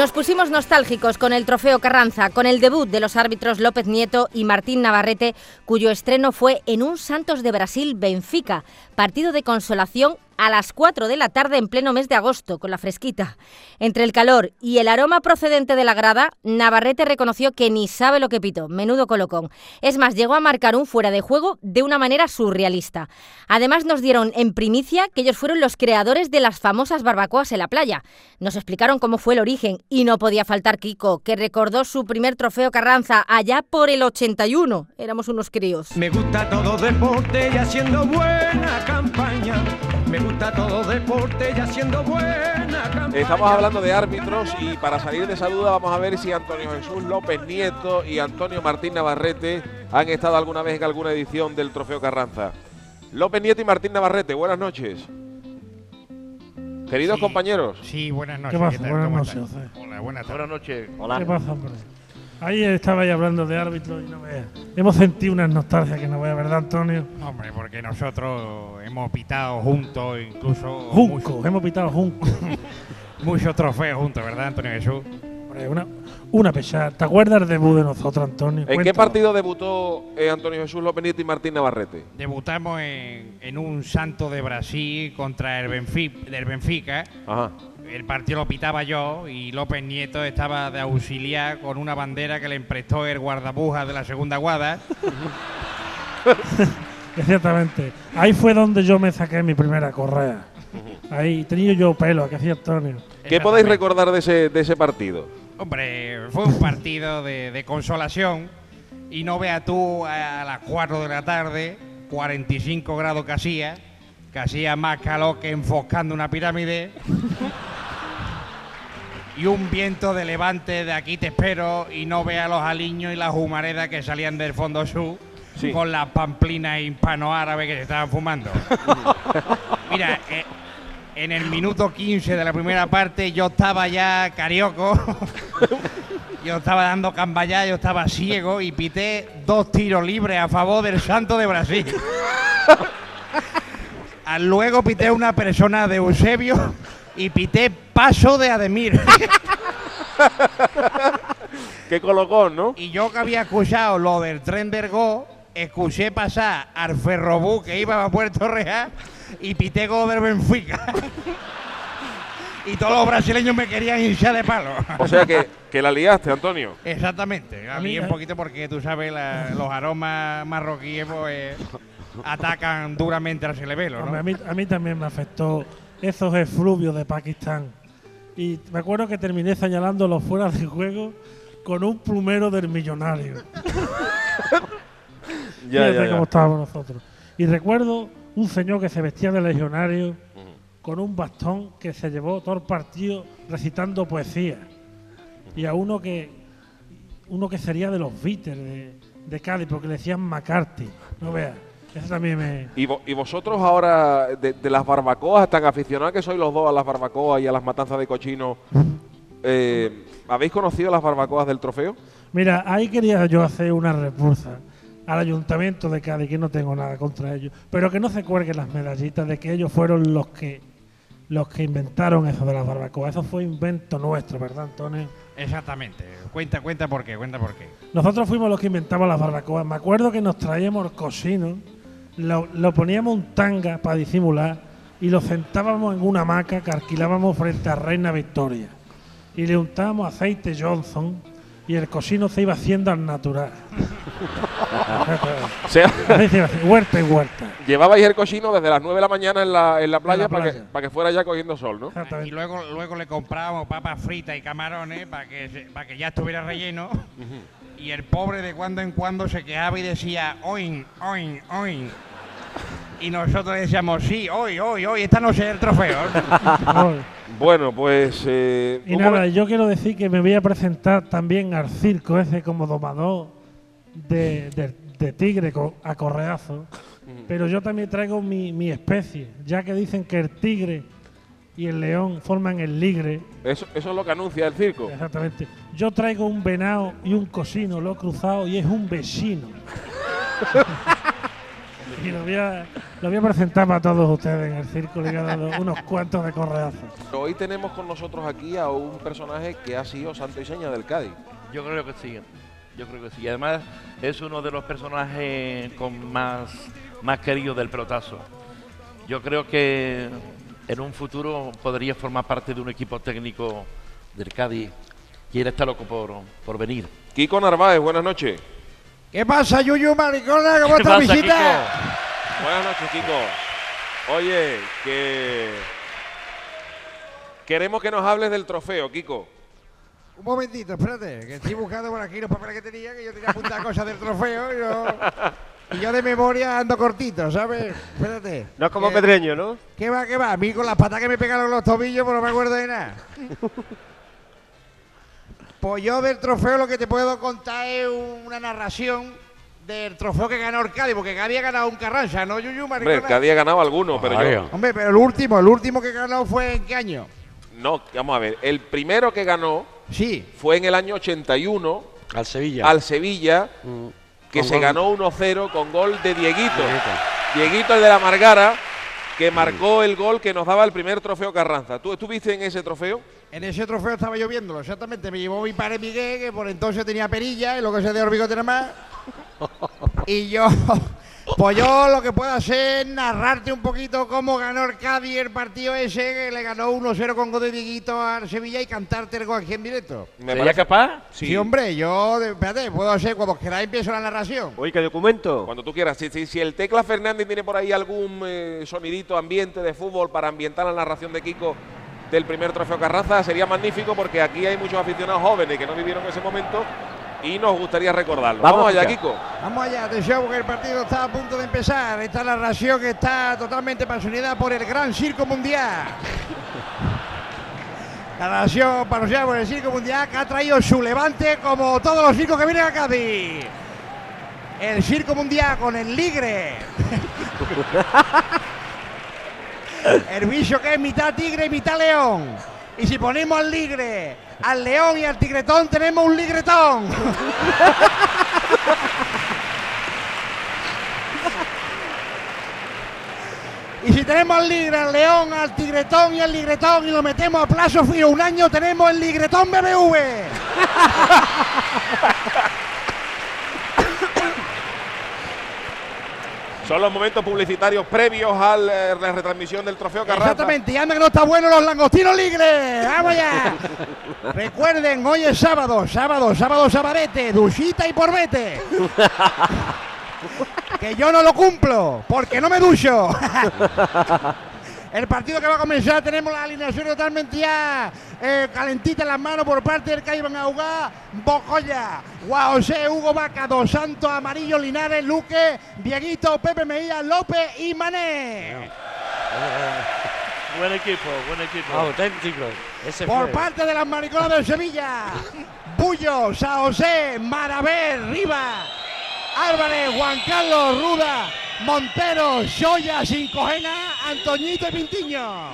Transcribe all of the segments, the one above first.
Nos pusimos nostálgicos con el trofeo Carranza, con el debut de los árbitros López Nieto y Martín Navarrete, cuyo estreno fue en un Santos de Brasil Benfica, partido de consolación a las 4 de la tarde en pleno mes de agosto, con la fresquita. Entre el calor y el aroma procedente de la grada, Navarrete reconoció que ni sabe lo que pito, menudo colocón. Es más, llegó a marcar un fuera de juego de una manera surrealista. Además nos dieron en primicia que ellos fueron los creadores de las famosas barbacoas en la playa. Nos explicaron cómo fue el origen y no podía faltar Kiko, que recordó su primer trofeo Carranza allá por el 81. Éramos unos críos. Me gusta todo deporte y haciendo buena campaña. Me gusta todo deporte y haciendo buena campaña. Estamos hablando de árbitros y para salir de esa duda vamos a ver si Antonio Jesús López Nieto y Antonio Martín Navarrete han estado alguna vez en alguna edición del Trofeo Carranza. López Nieto y Martín Navarrete, buenas noches. Queridos Sí. compañeros. Sí, buenas noches. ¿Qué pasa? tal? Buenas ¿Cómo noches. Hola, buenas tardes. Buenas noches. ¿Qué pasa, hombre? Ahí estabais hablando de árbitros y no veas. Hemos sentido una nostalgia que no vea, ¿verdad, Antonio? Hombre, porque nosotros hemos pitado juntos, incluso Junco, hemos pitado Junco. muchos trofeos juntos, ¿verdad, Antonio Jesús? Hombre, una, una pesada. ¿Te acuerdas del debut de nosotros, Antonio? ¿En qué partido debutó eh, Antonio Jesús López Nieto y Martín Navarrete? Debutamos en, en un Santo de Brasil contra el Benfica, del Benfica. Ajá. El partido lo pitaba yo y López Nieto estaba de auxiliar con una bandera que le emprestó el guardabujas de la segunda guada. Exactamente. Ahí fue donde yo me saqué mi primera correa. Ahí tenía yo pelo, que hacía Antonio. ¿Qué podéis recordar de ese, de ese partido? Hombre, fue un partido de, de consolación y no veas tú a, las 4 de la tarde, 45 grados que hacía, que hacía más calor que enfoscando una pirámide. y un viento de levante de aquí te espero y no veas los aliños y las humaredas que salían del fondo sur Sí. con las pamplinas hispanoárabes que se estaban fumando. Mira, eh, en el minuto 15 de la primera parte yo estaba ya carioco. yo estaba dando camballá, yo estaba ciego y pité dos tiros libres a favor del Santo de Brasil. Luego pité una persona de Eusebio y pité paso de Ademir. ¿Qué colocón, no? y yo que había escuchado lo del tren Go, escuché pasar al ferrobús que iba a Puerto Real y pité go del Benfica. y todos los brasileños me querían hinchar de palo. O sea que, que la liaste, Antonio. Exactamente. A mí un poquito porque tú sabes, la- los aromas marroquíes pues, atacan duramente al Hombre, ¿no? a, mí, a mí también me afectó esos efluvios de Pakistán. Y me acuerdo que terminé señalando los fuera de juego con un plumero del millonario. Ya, Fíjate ya, ya. cómo estábamos nosotros. Y recuerdo un señor que se vestía de legionario con un bastón que se llevó todo el partido recitando poesía. Y a uno que uno que sería de los Beatles de, de Cádiz, porque le decían McCarthy. No veas. Eso también me. ¿Y, vo- y vosotros ahora, de, de las barbacoas, tan aficionados que sois los dos a las barbacoas y a las matanzas de cochino, eh, ¿habéis conocido las barbacoas del trofeo? Mira, ahí quería yo hacer una repulsa al ayuntamiento de Cádiz, que no tengo nada contra ellos, pero que no se cuelguen las medallitas de que ellos fueron los que los que inventaron eso de las barbacoas. Eso fue invento nuestro, ¿verdad, Antonio? Exactamente. Cuenta, cuenta por qué, cuenta por qué. Nosotros fuimos los que inventamos las barbacoas. Me acuerdo que nos traíamos el cocino, lo, lo poníamos un tanga para disimular y lo sentábamos en una hamaca que alquilábamos frente a Reina Victoria. Y le untábamos aceite Johnson y el cocino se iba haciendo al natural. O sea, huerta y huerta. llevabais el cochino desde las 9 de la mañana en la, en la playa, la para, que, para que fuera ya cogiendo sol, ¿no? Y luego, luego le comprábamos papas fritas y camarones para que, se- para que ya estuviera relleno. Y el pobre de cuando en cuando se quejaba y decía, oin, oin, oin. Y nosotros le decíamos, sí, hoy, hoy, hoy, esta noche es el trofeo. Bueno, pues... eh, Y nada, yo quiero decir que me voy a presentar también al circo ese como domador de, de- de tigre a correazo. pero yo también traigo mi, mi especie, ya que dicen que el tigre y el león forman el ligre. Eso, eso es lo que anuncia el circo. Exactamente. Yo traigo un venado y un cosino, lo he cruzado y es un vecino. y lo voy, a, lo voy a presentar para todos ustedes en el circo, le voy a dar unos cuantos de correazos. Hoy tenemos con nosotros aquí a un personaje que ha sido santo y seña del Cádiz. Yo creo que sí. Yo creo que sí. Además, es uno de los personajes con más, más queridos del pelotazo. Yo creo que en un futuro podría formar parte de un equipo técnico del Cádiz y él está loco por, por venir. Kiko Narváez, buenas noches. ¿Qué pasa, Yuyu Maricona? ¿Cómo ¿Qué está pasa, visita? Buenas noches, Kiko. Oye, que queremos que nos hables del trofeo, Kiko. Un momentito, espérate, que estoy buscando por aquí los papeles que tenía, que yo tenía apuntadas cosas del trofeo y yo, y yo de memoria ando cortito, ¿sabes? Espérate. No es como Que- Pedreño, ¿no? ¿Qué va, qué va? A mí con las patas que me pegaron en los tobillos, pues no me acuerdo de nada. Pues yo del trofeo lo que te puedo contar es una narración del trofeo que ganó el Cádiz, porque Cádiz ha ganado un Carranza, ¿no, Yuyu Hombre, Maricona? el Cádiz ha ganado alguno, pero yo. Hombre, pero el último, el último que ganó fue en qué año? No, vamos a ver. El primero que ganó Sí. fue en el año 81 Al Sevilla. al Sevilla, Mm. que Con se gol- ganó 1-0 con gol de Dieguito. Dieguito. Dieguito, el de la Margara, que marcó el gol que nos daba el primer trofeo Carranza. ¿Tú estuviste en ese trofeo? En ese trofeo estaba yo viéndolo, exactamente. Me llevó mi padre Miguel, que por entonces tenía perilla y lo que se de orbigote nada más. Y yo, pues yo lo que puedo hacer es narrarte un poquito cómo ganó el Cádiz el partido ese, que le ganó 1-0 con gol de Dieguito al Sevilla y cantarte el gol aquí en directo. Me ¿Sería capaz? Sí, hombre, yo, de- espérate, puedo hacer, cuando queráis empiezo la narración. Oye, ¿qué documento? Cuando tú quieras. Si, si- si el Tecla Fernández tiene por ahí algún eh, sonidito ambiente de fútbol para ambientar la narración de Kiko del primer trofeo Carranza, sería magnífico porque aquí hay muchos aficionados jóvenes que no vivieron ese momento y nos gustaría recordarlo. Vamos allá. Kiko. Vamos allá, atención, porque el partido está a punto de empezar. Esta narración que está totalmente pasionada por el Gran Circo Mundial. La narración patrocinada por el Circo Mundial que ha traído su levante como todos los circos que vienen a Cádiz. El Circo Mundial con el Ligre. el bicho que es mitad tigre y mitad león. Y si ponemos al ligre, al león y al tigretón, tenemos un ligretón. Y si tenemos al ligre, al león, al tigretón y al ligretón y lo metemos a plazo fijo un año, tenemos el ligretón BBV. Son los momentos publicitarios previos a la retransmisión del trofeo Carranza. Exactamente, y anda que no está bueno los langostinos ligres. ¡Vamos ya! Recuerden, hoy es sábado, sábado, sábado, sabadete, duchita y porbete. que yo no lo cumplo, porque no me ducho. El partido que va a comenzar tenemos la alineación totalmente ya eh, calentita en las manos por parte del Cádiz Van a jugar Bocoya, José, Hugo Vaca, Dos Santos, Amarillo, Linares, Luque, Dieguito, Pepe Mejía, López y Mané. Buen equipo, buen equipo. Auténtico. Ese Por fue. parte de las mariconas del Sevilla, Bullo, San José, Marabel, Riva, Álvarez, Juan Carlos, Ruda, Montero, Soya, Sincojena, Antoñito y Pintiño.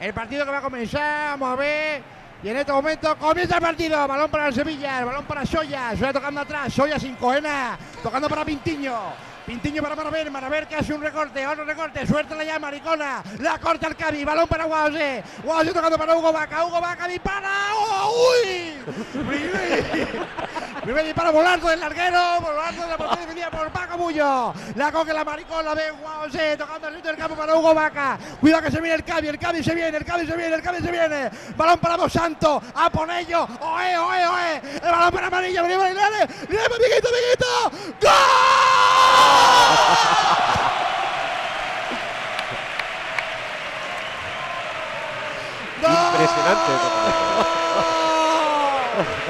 El partido que va a comenzar, vamos a ver. Y en este momento comienza el partido. Balón para el Sevilla, el balón para Soya. Soya tocando atrás, Soya sin cojena. Tocando para Pintiño. Pintiño para Maraver, Maraver que hace un recorte, otro recorte, suéltala ya, maricona, la corta el Cabi, balón para Guaosé, Guaosé tocando para Hugo Vaca, Hugo Vaca dispara, ¡Oh, ¡uy! Primer- disparo volando del larguero, volando de la portería defendida por Paco Bullo, la coge la maricona, ve Guaosé, tocando el centro del campo para Hugo Vaca, cuidado que se viene el Cabi, el Cabi se viene, el Cabi se viene, el Cabi se viene, balón para Dos Santos, a Ponello, oe, oe, oe, el balón para Amarillo, venimos a Linares, Linares, Miguito, Miguito, ¡Gol! Impresionante.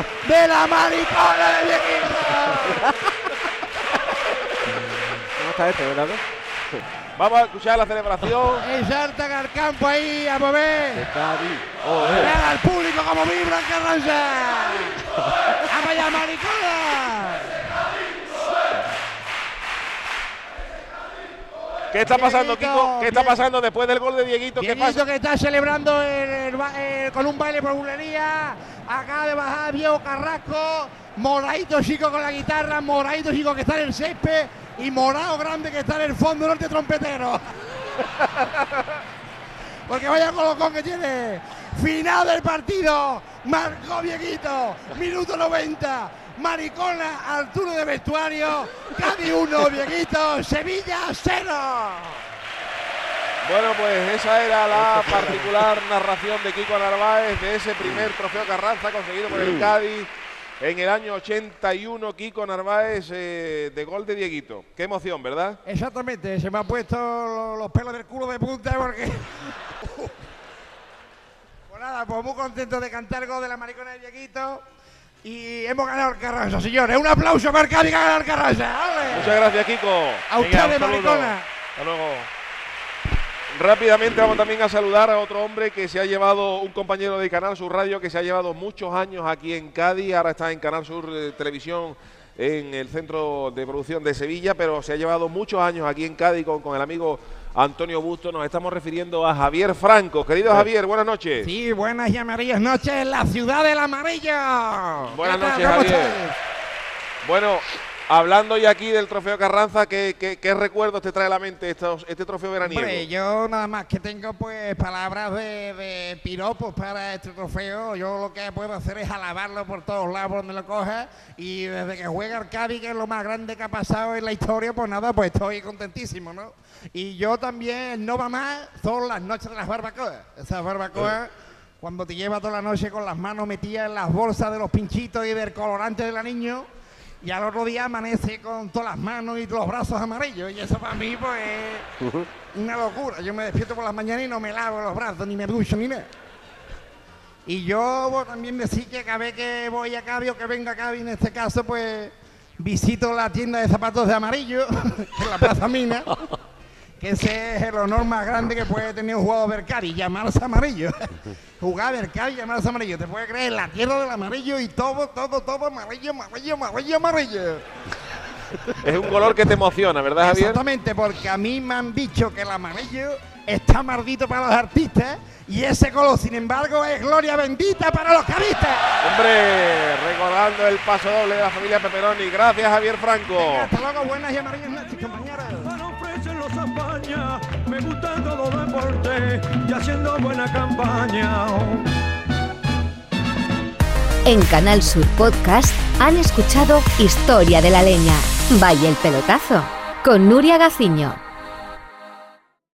de la maricona de Dieguito. ¿Cómo está este, Bernardo? Vamos a escuchar la celebración. Exaltan al campo ahí a mover. Cádiz. Vean al público como vibra en Carranza. ¡Vamos allá, maricona! ¿Qué está pasando, Kiko? ¿Qué está pasando después del gol de Dieguito? ¿Qué Dieguito pasa? que está celebrando el- el ba- eh, con un baile por bulería. Acaba de bajar Diego Carrasco. Moradito chico con la guitarra. Moradito chico que está en el césped. Y morado grande que está en el fondo norte trompetero. Porque vaya colocón que tiene. Final del partido. Marcó Dieguito. Minuto 90. Maricona, altura de vestuario. Cádiz 1, Dieguito. Sevilla 0. Bueno, pues esa era la particular narración de Kiko Narváez de ese primer trofeo Carranza conseguido por el Cádiz en el año 81. Kiko Narváez eh, de gol de Dieguito. Qué emoción, ¿verdad? Exactamente, se me han puesto lo- los pelos del culo de punta porque. pues nada, pues muy contento de cantar el gol de la maricona de Dieguito. Y hemos ganado el Carranza, señores. Un aplauso para Cádiz que ha ganado el Carranza. ¡Ale! Muchas gracias, Kiko. A ustedes, maricona. Hasta luego. Rápidamente vamos también a saludar a otro hombre que se ha llevado, un compañero de Canal Sur Radio que se ha llevado muchos años aquí en Cádiz, ahora está en Canal Sur eh, Televisión en el centro de producción de Sevilla, pero se ha llevado muchos años aquí en Cádiz con, con el amigo Antonio Busto. Nos estamos refiriendo a Javier Franco. Querido Javier, buenas noches. Sí, buenas y amarillas noches en la ciudad del amarillo. Buenas noches, ¿Cómo Javier. Bueno, hablando ya aquí del trofeo Carranza, ¿qué, qué- qué recuerdos te trae a la mente estos- este trofeo veraniego? Hombre, yo nada más que tengo pues palabras de, de piropos para este trofeo. Yo lo que puedo hacer es alabarlo por todos lados donde lo coja. Y desde que juega el Cádiz, que es lo más grande que ha pasado en la historia, pues nada, pues estoy contentísimo, ¿no? Y yo también, no va más, son las noches de las barbacoas. Esas barbacoas, cuando te lleva toda la noche con las manos metidas en las bolsas de los pinchitos y del colorante de la niño. Y al otro día amanece con todas las manos y los brazos amarillos. Y eso para mí, pues, es una locura. Yo me despierto por las mañanas y no me lavo los brazos, ni me ducho, ni nada. Y yo pues, también decir que cada vez que voy a Cádiz o que venga a Cádiz, en este caso, pues, visito la tienda de zapatos de amarillo, en la Plaza Mina. Que ese es el honor más grande que puede tener un jugador Cádiz, llamarse amarillo. Jugar del Cádiz, llamarse amarillo. Te puedes creer, la tierra del amarillo y todo, todo, todo amarillo, amarillo, amarillo, amarillo. Es un color que te emociona, ¿verdad, Javier? Exactamente, porque a mí me han dicho que el amarillo está maldito para los artistas y ese color, sin embargo, es gloria bendita para los cabistas. Hombre, recordando el paso doble de la familia Peperoni. Gracias, Javier Franco. Hasta luego, buenas y amarillas noches, compañeros. Me gusta todo deporte y haciendo buena campaña. En Canal Sur Podcast han escuchado Historia de la Leña. Vaya el pelotazo. Con Nuria Gaciño.